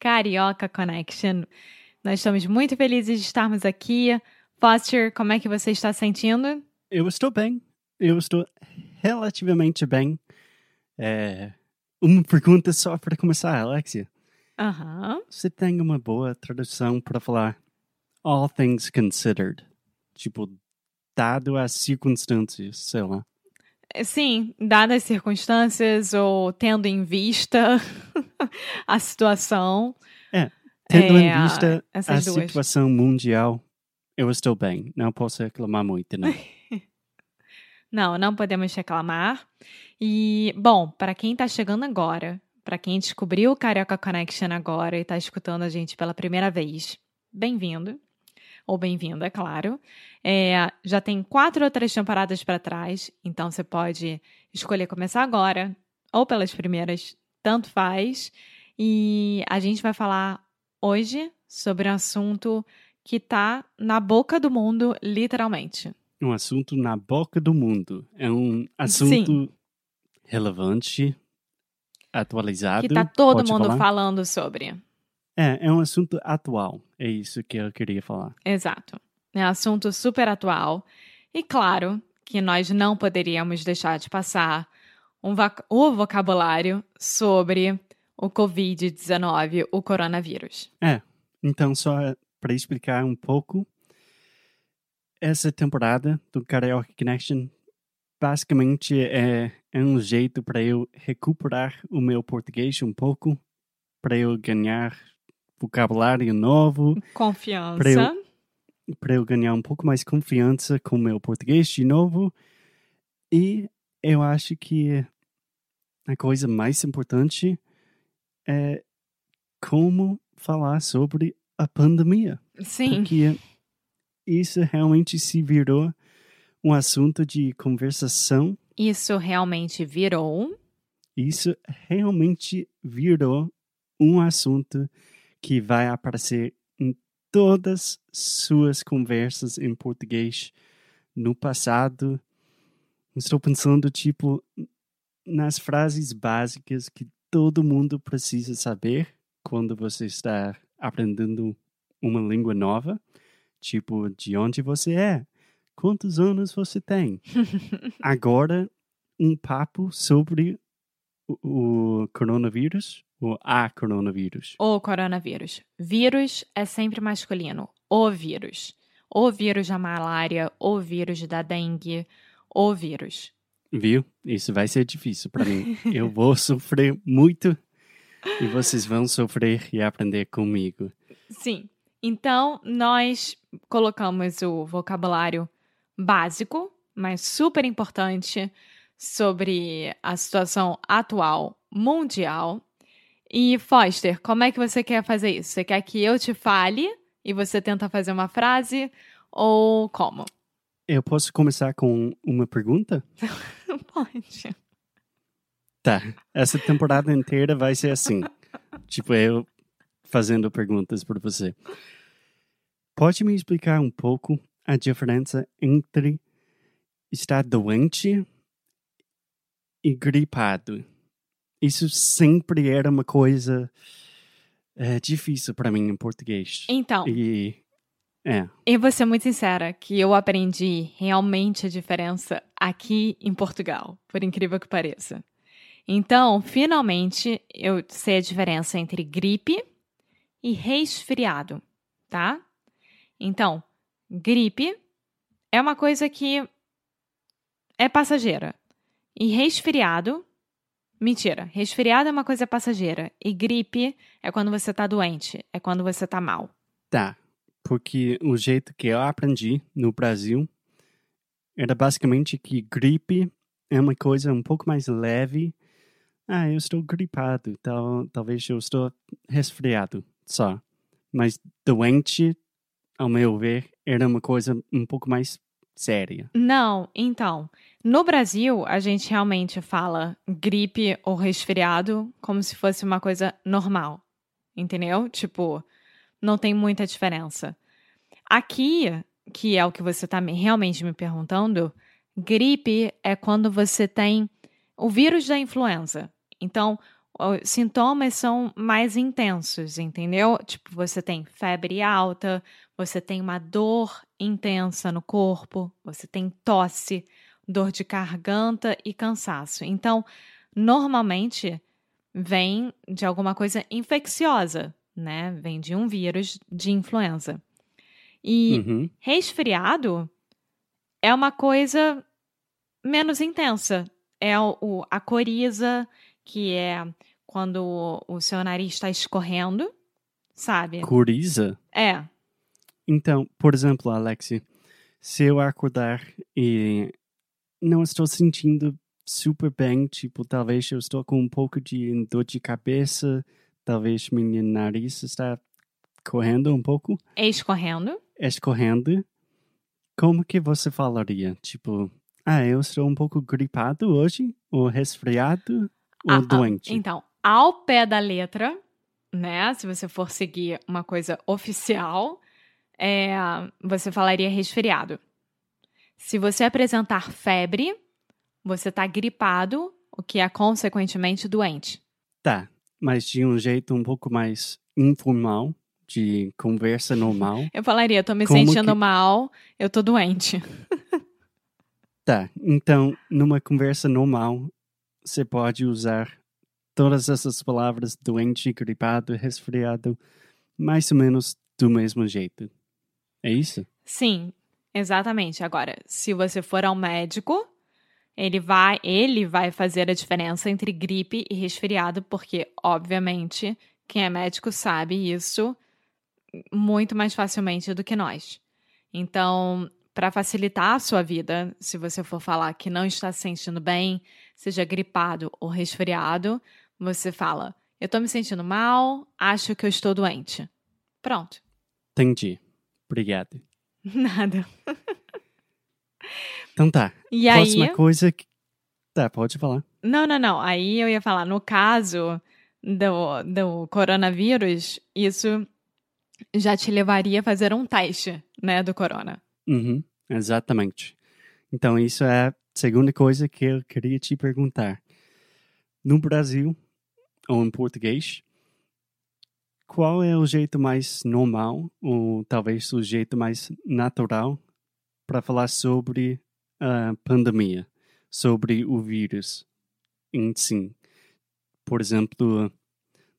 Carioca Connection. Nós estamos muito felizes de estarmos aqui. Foster, como é que você está sentindo? Eu estou bem. Eu estou relativamente bem. É, uma pergunta só para começar, Alexia. Aham. Você tem uma boa tradução para falar all things considered? Tipo, dado as circunstâncias, sei lá. Sim, dadas as circunstâncias ou tendo em vista a situação. Tendo É, em vista a essas duas. situação mundial, eu estou bem. Não posso reclamar muito, né? Não, não podemos reclamar. E, bom, para quem está chegando agora, para quem descobriu o Carioca Connection agora e está escutando a gente pela primeira vez, bem-vindo. Ou bem-vinda, é claro. É, já tem quatro ou três temporadas para trás, então você pode escolher começar agora ou pelas primeiras, tanto faz. E a gente vai falar hoje sobre um assunto que está na boca do mundo, literalmente. Um assunto na boca do mundo. É um assunto relevante, atualizado. que tá todo mundo falar? falando sobre. É, é um assunto atual. É isso que eu queria falar. Exato. É um assunto super atual. E claro que nós não poderíamos deixar de passar um o vocabulário sobre o Covid-19, o coronavírus. Então, só para explicar um pouco, essa temporada do Karaoke Connection basicamente é, é um jeito para eu recuperar o meu português um pouco, para eu ganhar vocabulário novo, Confiança. Pra eu- para eu ganhar um pouco mais confiança com o meu português de novo. E eu acho que a coisa mais importante é como falar sobre a pandemia. Sim, Porque isso realmente se virou um assunto de conversação. isso realmente virou. Isso realmente virou um assunto que vai aparecer em todas suas conversas em português no passado. Estou pensando, tipo, nas frases básicas que todo mundo precisa saber quando você está aprendendo uma língua nova. Tipo, de onde você é? Quantos anos você tem? Agora, um papo sobre o, coronavírus, ou a coronavírus. O coronavírus. Vírus é sempre masculino. O vírus. O vírus da malária, o vírus da dengue, o vírus. Viu? Isso vai ser difícil para mim. Eu vou sofrer muito e vocês vão sofrer e aprender comigo. Sim. Então, nós colocamos o vocabulário básico, mas super importante, sobre a situação atual mundial. E, Foster, como é que você quer fazer isso? Você quer que eu te fale e você tenta fazer uma frase? Ou como? Eu posso começar com uma pergunta? Pode. Tá. Essa temporada inteira vai ser assim. tipo, eu fazendo perguntas para você. Pode me explicar um pouco a diferença entre estar doente e gripado? Isso sempre era uma coisa é, difícil para mim em português. Então, E é, eu vou ser muito sincera que eu aprendi realmente a diferença aqui em Portugal, por incrível que pareça. Então, finalmente, eu sei a diferença entre gripe e resfriado, tá? Então, gripe é uma coisa que é passageira. E resfriado. Mentira, resfriado é uma coisa passageira. E gripe é quando você tá doente, é quando você tá mal. Tá, porque o jeito que eu aprendi no Brasil era basicamente que gripe é uma coisa um pouco mais leve. Ah, eu estou gripado, tal, talvez eu estou resfriado só. Mas doente, ao meu ver, era uma coisa um pouco mais séria. Não, então, no Brasil, a gente realmente fala gripe ou resfriado como se fosse uma coisa normal. Entendeu? Tipo, não tem muita diferença. Aqui, que é o que você está realmente me perguntando, gripe é quando você tem o vírus da influenza. Então, os sintomas são mais intensos, entendeu? Tipo, você tem febre alta, você tem uma dor intensa no corpo, você tem tosse, dor de garganta e cansaço. Então, normalmente vem de alguma coisa infecciosa, né? Vem de um vírus de influenza. E Uhum. resfriado é uma coisa menos intensa. É o, a coriza, que é quando o, o seu nariz está escorrendo, sabe? Coriza? É. Então, por exemplo, Alexi, se eu acordar e não estou sentindo super bem, tipo, talvez eu estou com um pouco de dor de cabeça, talvez meu nariz está correndo um pouco, Escorrendo. escorrendo, como que você falaria? Tipo, ah, eu estou um pouco gripado hoje, ou resfriado, ou Ah, ah, doente. Então, ao pé da letra, né? Se você for seguir uma coisa oficial, é, você falaria resfriado. Se você apresentar febre, você está gripado, o que é consequentemente doente. Tá, mas de um jeito um pouco mais informal, de conversa normal. Eu falaria, tô me Como sentindo que- mal, eu tô doente. Tá, então, numa conversa normal, você pode usar todas essas palavras doente, gripado, resfriado, mais ou menos do mesmo jeito. É isso? Sim, exatamente. Agora, se você for ao médico, ele vai, ele vai fazer a diferença entre gripe e resfriado, porque, obviamente, quem é médico sabe isso muito mais facilmente do que nós. Então, para facilitar a sua vida, se você for falar que não está se sentindo bem, seja gripado ou resfriado, você fala: Eu tô me sentindo mal, acho que eu estou doente. Pronto. Entendi. Obrigado. Nada. Então tá. E aí. Próxima coisa. que- Tá, pode falar. Não, não, não. Aí eu ia falar, no caso do, do coronavírus, isso já te levaria a fazer um teste, né, do corona. Uhum, exatamente. Então, isso é a segunda coisa que eu queria te perguntar. No Brasil, ou em português, qual é o jeito mais normal, ou talvez o jeito mais natural, para falar sobre a pandemia, sobre o vírus em si? Por exemplo,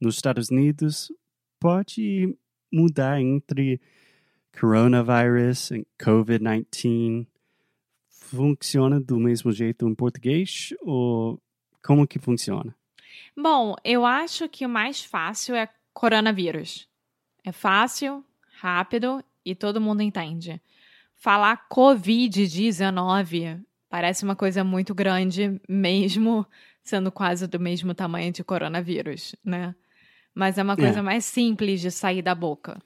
nos Estados Unidos, pode mudar entre coronavirus e COVID-19 funciona do mesmo jeito em português ou como que funciona? Bom, eu acho que o mais fácil é coronavírus. É fácil, rápido e todo mundo entende. Falar Covid-19 parece uma coisa muito grande, mesmo sendo quase do mesmo tamanho de coronavírus, né? Mas é uma coisa É. mais simples de sair da boca.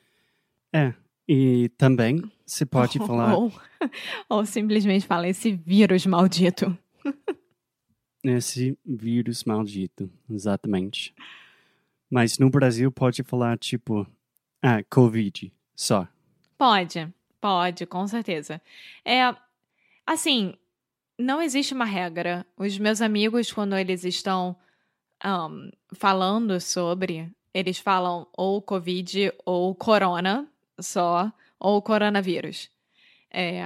É, e também você pode falar Ou, ou simplesmente fala esse vírus maldito. esse vírus maldito, exatamente. Mas no Brasil pode falar tipo, ah, Covid, só. Pode, pode, com certeza. É assim, não existe uma regra. Os meus amigos, quando eles estão ahn, falando sobre, eles falam ou Covid ou Corona só, ou coronavírus. É,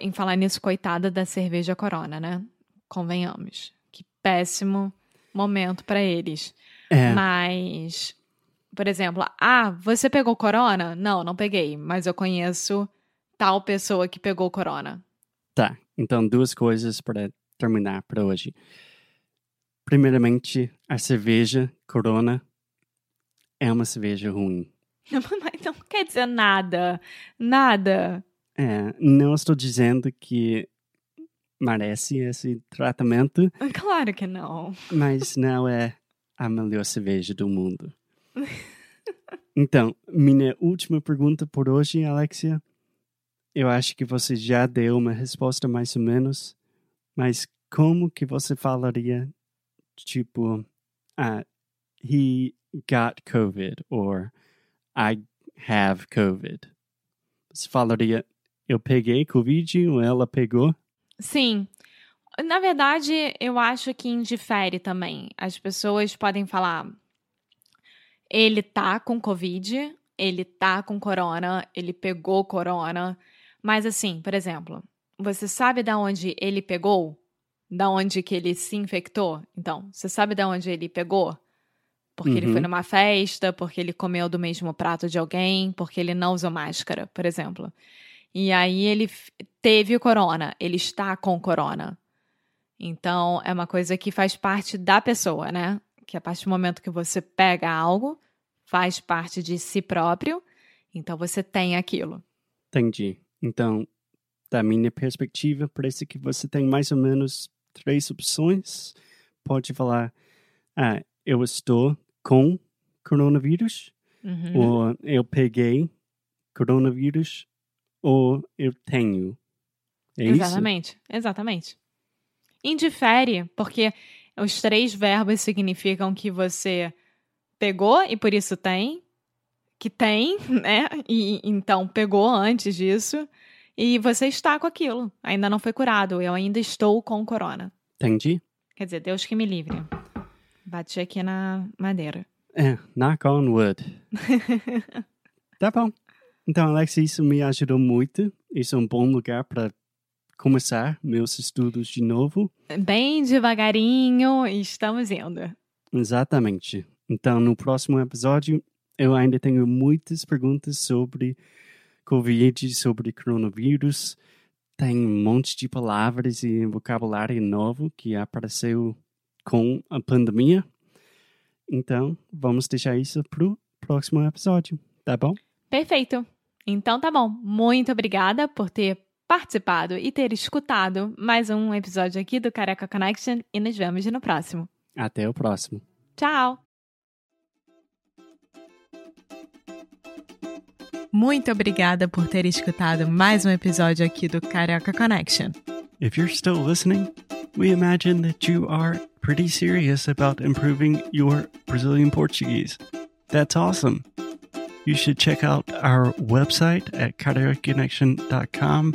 em falar nisso, coitada da cerveja Corona, né? Convenhamos. Que péssimo momento para eles. É, Mas, por exemplo, ah, você pegou corona? Não, não peguei, mas eu conheço tal pessoa que pegou corona. Tá, então duas coisas para terminar para hoje. Primeiramente, a cerveja Corona é uma cerveja ruim. Mas não quer dizer nada. Nada. É, não estou dizendo que merece esse tratamento, Claro que não. mas não é a melhor cerveja do mundo. Então, minha última pergunta por hoje, Alexia. Eu acho que você já deu uma resposta mais ou menos, mas como que você falaria, tipo, ah, he got COVID, or I have COVID? Você falaria, eu peguei Covid ou ela pegou? Sim. Na verdade, eu acho que indifere também. As pessoas podem falar: ele tá com Covid, ele tá com corona, ele pegou corona. Mas assim, por exemplo, você sabe da onde ele pegou? Da onde que ele se infectou? Então, você sabe da onde ele pegou? Porque ele Uhum. foi numa festa, porque ele comeu do mesmo prato de alguém, porque ele não usou máscara, por exemplo. E aí ele teve corona, ele está com corona. Então, é uma coisa que faz parte da pessoa, né? Que a partir do momento que você pega algo, faz parte de si próprio, então você tem aquilo. Entendi. Então, da minha perspectiva, parece que você tem mais ou menos três opções. Pode falar, ah, eu estou com coronavírus, Uhum. ou eu peguei coronavírus, ou eu tenho. É isso? Exatamente, exatamente. Indifere, porque os três verbos significam que você pegou e por isso tem, que tem, né? E então pegou antes disso, e você está com aquilo. Ainda não foi curado, eu ainda estou com corona. Entendi. Quer dizer, Deus que me livre. Bati aqui na madeira. É, knock on wood. tá bom. Então, Alex, isso me ajudou muito. Isso é um bom lugar para começar meus estudos de novo. Bem devagarinho, estamos indo. Exatamente. Então, no próximo episódio, eu ainda tenho muitas perguntas sobre Covid, sobre coronavírus. Tem um monte de palavras e vocabulário novo que apareceu com a pandemia. Então, vamos deixar isso pro próximo episódio, tá bom? Perfeito. Então tá bom. Muito obrigada por ter participado e ter escutado mais um episódio aqui do Careca Connection e nos vemos no próximo. Até o próximo. Tchau! Muito obrigada por ter escutado mais um episódio aqui do Carioca Connection. If you're still listening, we imagine that you are pretty serious about improving your Brazilian Portuguese. That's awesome. You should check out our website at cariocaconnection.com